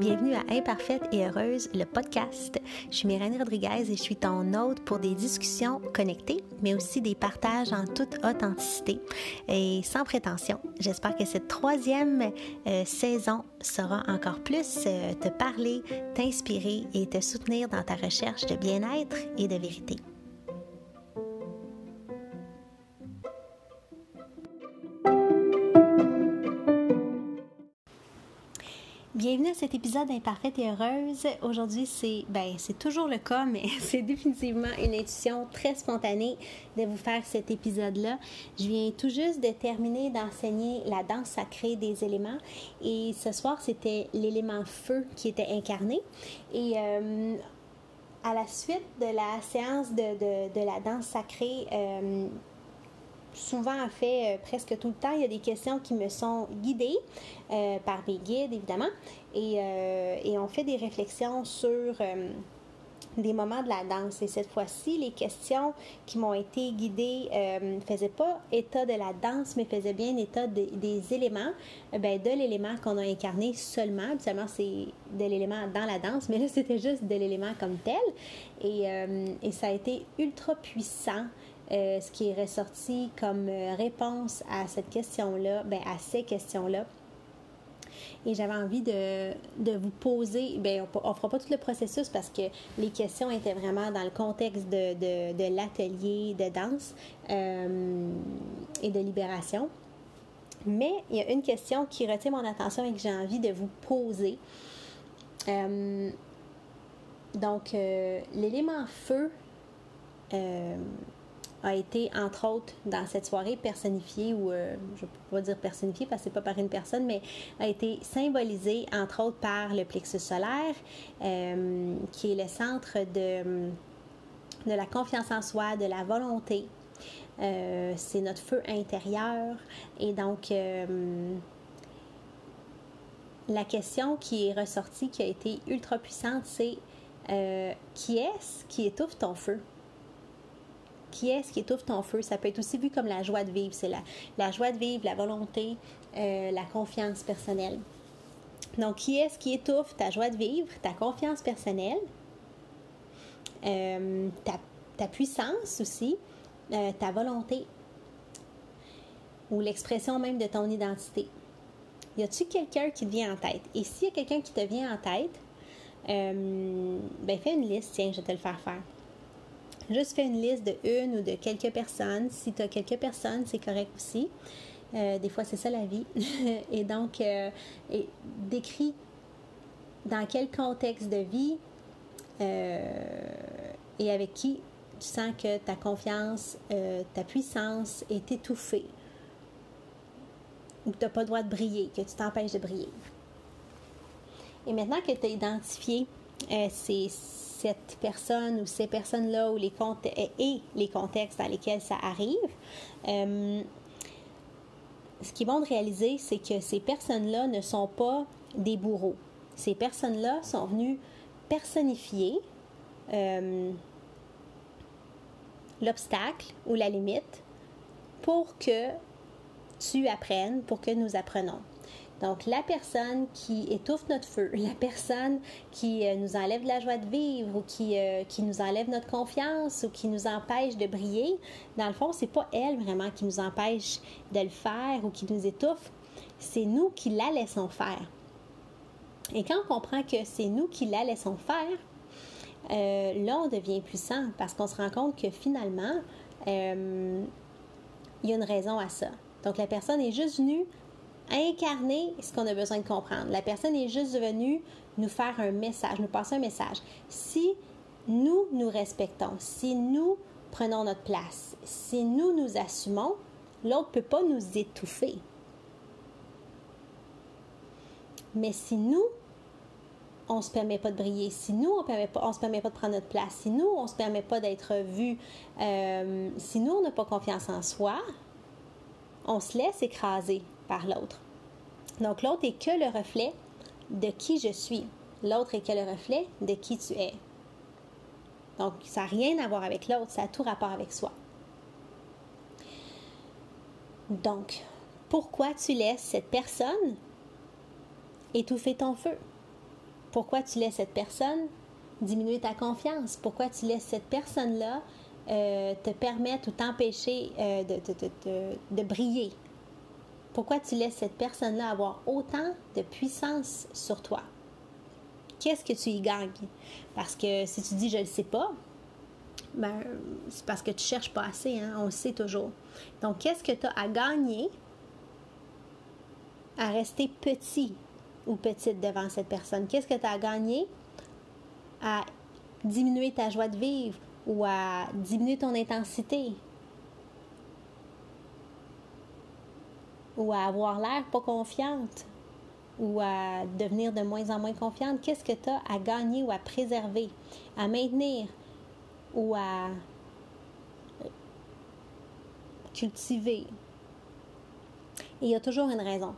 Bienvenue à Imparfaite et Heureuse, le podcast. Je suis Myrène Rodriguez et je suis ton hôte pour des discussions connectées, mais aussi des partages en toute authenticité et sans prétention. J'espère que cette troisième euh, saison saura encore plus euh, te parler, t'inspirer et te soutenir dans ta recherche de bien-être et de vérité. Cet épisode d'Imparfaite et Heureuse. Aujourd'hui, c'est ben, c'est toujours le cas, mais c'est définitivement une intuition très spontanée de vous faire cet épisode-là. Je viens tout juste de terminer d'enseigner la danse sacrée des éléments et ce soir, c'était l'élément feu qui était incarné. Et euh, à la suite de la séance de, de, la danse sacrée, euh, souvent, en fait, euh, presque tout le temps, il y a des questions qui me sont guidées euh, par mes guides, évidemment, et, euh, et, on fait des réflexions sur des moments de la danse. Et cette fois-ci, les questions qui m'ont été guidées ne faisaient pas état de la danse, mais faisaient bien état des éléments, ben, de l'élément qu'on a incarné seulement. Habituellement, c'est de l'élément dans la danse, mais là, c'était juste de l'élément comme tel. Et ça a été ultra puissant. Euh, ce qui est ressorti comme euh, réponse à cette question-là, ben, à ces questions-là. Et j'avais envie de, de, vous poser, ben, on ne fera pas tout le processus parce que les questions étaient vraiment dans le contexte de, de, de l'atelier de danse euh, et de libération. Mais il y a une question qui retient mon attention et que j'ai envie de vous poser. donc, l'élément feu, a été, entre autres, dans cette soirée personnifié, ou euh, je ne peux pas dire personnifié parce que c'est pas par une personne, mais a été symbolisé, entre autres, par le plexus solaire, euh, qui est le centre de, de la confiance en soi, de la volonté. Euh, c'est notre feu intérieur. Et donc, la question qui est ressortie, qui a été ultra puissante, c'est qui est-ce qui étouffe ton feu? Qui est-ce qui étouffe ton feu. Ça peut être aussi vu comme la joie de vivre. C'est la, joie de vivre, la volonté, euh, la confiance personnelle. Donc, qui est-ce qui étouffe ta joie de vivre, ta confiance personnelle, euh, ta, puissance aussi, euh, ta volonté ou l'expression même de ton identité? Y a-t-il quelqu'un qui te vient en tête? Et s'il y a quelqu'un qui te vient en tête, ben fais une liste, tiens, je vais te le faire faire. Juste fais une liste de une ou de quelques personnes. Si tu as quelques personnes, c'est correct aussi. Euh, des fois, c'est ça la vie. et donc, euh, décris dans quel contexte de vie euh, et avec qui tu sens que ta confiance, ta puissance est étouffée ou que tu n'as pas le droit de briller, que tu t'empêches de briller. Et maintenant que tu as identifié ces cette personne ou ces personnes-là ou les et les contextes dans lesquels ça arrive, euh, ce qui est bon de réaliser, c'est que ces personnes-là ne sont pas des bourreaux. Ces personnes-là sont venues personnifier euh, l'obstacle ou la limite pour que tu apprennes, pour que nous apprenons. Donc, la personne qui étouffe notre feu, la personne qui euh, nous enlève la joie de vivre ou qui, euh, qui nous enlève notre confiance ou qui nous empêche de briller, dans le fond, c'est pas elle vraiment qui nous empêche de le faire ou qui nous étouffe, c'est nous qui la laissons faire. Et quand on comprend que c'est nous qui la laissons faire, euh, là, on devient puissant parce qu'on se rend compte que finalement, il y a une raison à ça. Donc, la personne est juste venue incarner ce qu'on a besoin de comprendre. La personne est juste venue nous faire un message, nous passer un message. Si nous nous respectons, si nous prenons notre place, si nous nous assumons, l'autre ne peut pas nous étouffer. Mais si nous, on ne se permet pas de briller, si nous, on ne se permet pas de prendre notre place, si nous, on se permet pas d'être vu, euh, si nous, on n'a pas confiance en soi, on se laisse écraser l'autre. Donc l'autre est que le reflet de qui je suis. L'autre est que le reflet de qui tu es. Donc ça n'a rien à voir avec l'autre, ça a tout rapport avec soi. Donc, pourquoi tu laisses cette personne étouffer ton feu? Pourquoi tu laisses cette personne diminuer ta confiance? Pourquoi tu laisses cette personne-là euh, te permettre ou t'empêcher euh, de, briller? Pourquoi tu laisses cette personne-là avoir autant de puissance sur toi? Qu'est-ce que tu y gagnes? Parce que si tu dis je ne sais pas, ben, c'est parce que tu ne cherches pas assez, hein? on le sait toujours. Donc, qu'est-ce que tu as à gagner à rester petit ou petite devant cette personne? Qu'est-ce que tu as à gagner à diminuer ta joie de vivre ou à diminuer ton intensité? Ou à avoir l'air pas confiante ou à devenir de moins en moins confiante, qu'est-ce que tu as à gagner ou à préserver, à maintenir ou à cultiver? Il y a toujours une raison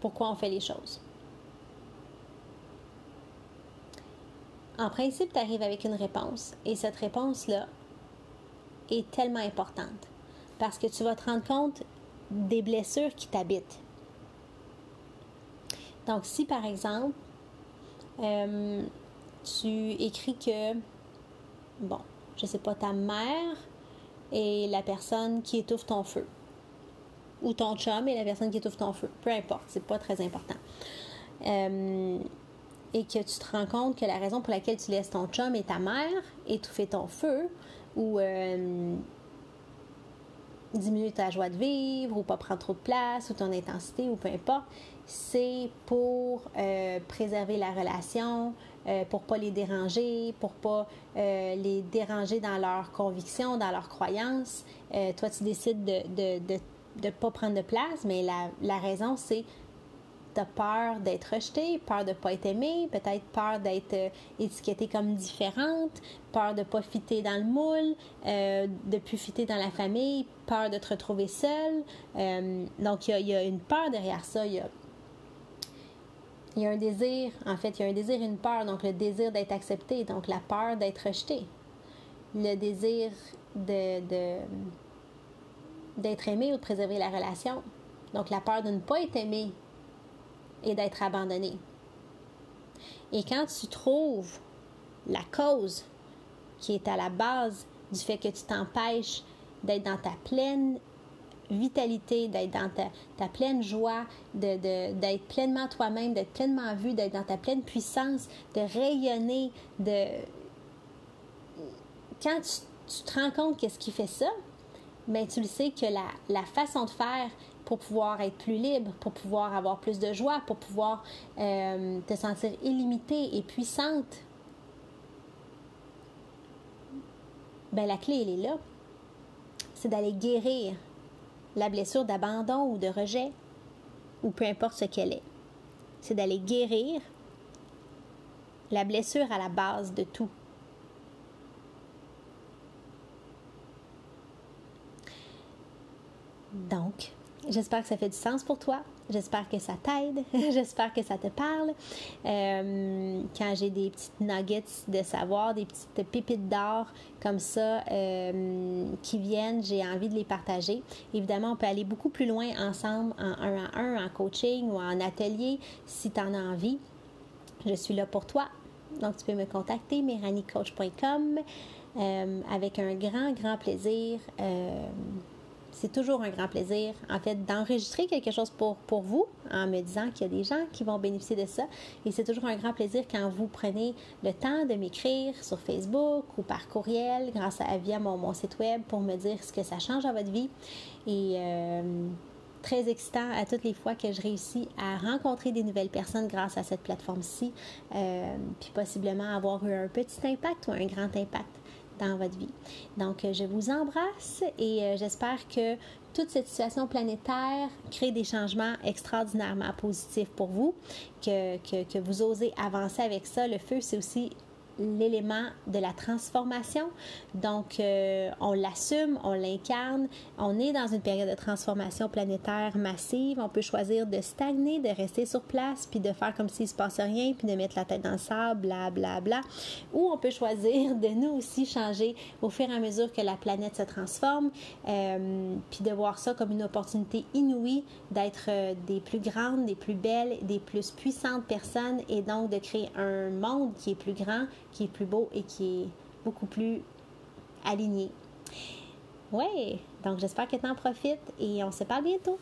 pourquoi on fait les choses. En principe, tu arrives avec une réponse et cette réponse-là est tellement importante parce que tu vas te rendre compte des blessures qui t'habitent. Donc, si par exemple, euh, tu écris que, bon, je sais pas, ta mère est la personne qui étouffe ton feu, ou ton chum est la personne qui étouffe ton feu, peu importe, c'est pas très important. Euh, et que tu te rends compte que la raison pour laquelle tu laisses ton chum et ta mère étouffer ton feu, ou euh, diminuer ta joie de vivre ou pas prendre trop de place ou ton intensité ou peu importe, c'est pour euh, préserver la relation, euh, pour pas les déranger, pour pas euh, les déranger dans leurs convictions, dans leurs croyances. toi, tu décides de ne de, de, pas prendre de place, mais la, la raison, c'est tu as peur d'être rejeté, peur de ne pas être aimé, peut-être peur d'être euh, étiqueté comme différente, peur de ne pas fitter dans le moule, euh, de ne plus fitter dans la famille, peur de te retrouver seule. Euh, donc, il y, a une peur derrière ça. Il y a, il y a un désir, en fait, il y a un désir et une peur. Donc, le désir d'être accepté, donc la peur d'être rejeté. Le désir de, de d'être aimé ou de préserver la relation. Donc, la peur de ne pas être aimé et d'être abandonné. Et quand tu trouves la cause qui est à la base du fait que tu t'empêches d'être dans ta pleine vitalité, d'être dans ta, pleine joie, d'être de, pleinement toi-même, d'être pleinement vu, d'être dans ta pleine puissance, de rayonner, de... Quand tu, te rends compte qu'est-ce qui fait ça, mais ben, tu le sais que la, la façon de faire pour pouvoir être plus libre, pour pouvoir avoir plus de joie, pour pouvoir euh, te sentir illimitée et puissante, ben la clé, elle est là. C'est d'aller guérir la blessure d'abandon ou de rejet, ou peu importe ce qu'elle est. C'est d'aller guérir la blessure à la base de tout. Donc, J'espère que ça fait du sens pour toi. J'espère que ça t'aide. J'espère que ça te parle. Euh, quand j'ai des petites nuggets de savoir, des petites pépites d'or comme ça euh, qui viennent, j'ai envie de les partager. Évidemment, on peut aller beaucoup plus loin ensemble en un à un, en coaching ou en atelier si tu en as envie. Je suis là pour toi. Donc, tu peux me contacter, meranicoach.com, euh, avec un grand, grand plaisir c'est toujours un grand plaisir, en fait, d'enregistrer quelque chose pour, vous en me disant qu'il y a des gens qui vont bénéficier de ça. Et c'est toujours un grand plaisir quand vous prenez le temps de m'écrire sur Facebook ou par courriel, grâce à via mon, mon, site web, pour me dire ce que ça change à votre vie. Et euh, très excitant à toutes les fois que je réussis à rencontrer des nouvelles personnes grâce à cette plateforme-ci, euh, puis possiblement avoir eu un petit impact ou un grand impact dans votre vie. Donc, euh, je vous embrasse et euh, j'espère que toute cette situation planétaire crée des changements extraordinairement positifs pour vous, que, que, que vous osez avancer avec ça. Le feu, c'est aussi l'élément de la transformation. Donc, euh, on l'assume, on l'incarne. On est dans une période de transformation planétaire massive. On peut choisir de stagner, de rester sur place, puis de faire comme s'il ne se passe rien, puis de mettre la tête dans le sable, bla, bla, bla. Ou on peut choisir de nous aussi changer au fur et à mesure que la planète se transforme, euh, puis de voir ça comme une opportunité inouïe d'être euh, des plus grandes, des plus belles, des plus puissantes personnes et donc de créer un monde qui est plus grand, qui est plus beau et qui est beaucoup plus aligné. Ouais, donc j'espère que tu en profites et on se parle bientôt.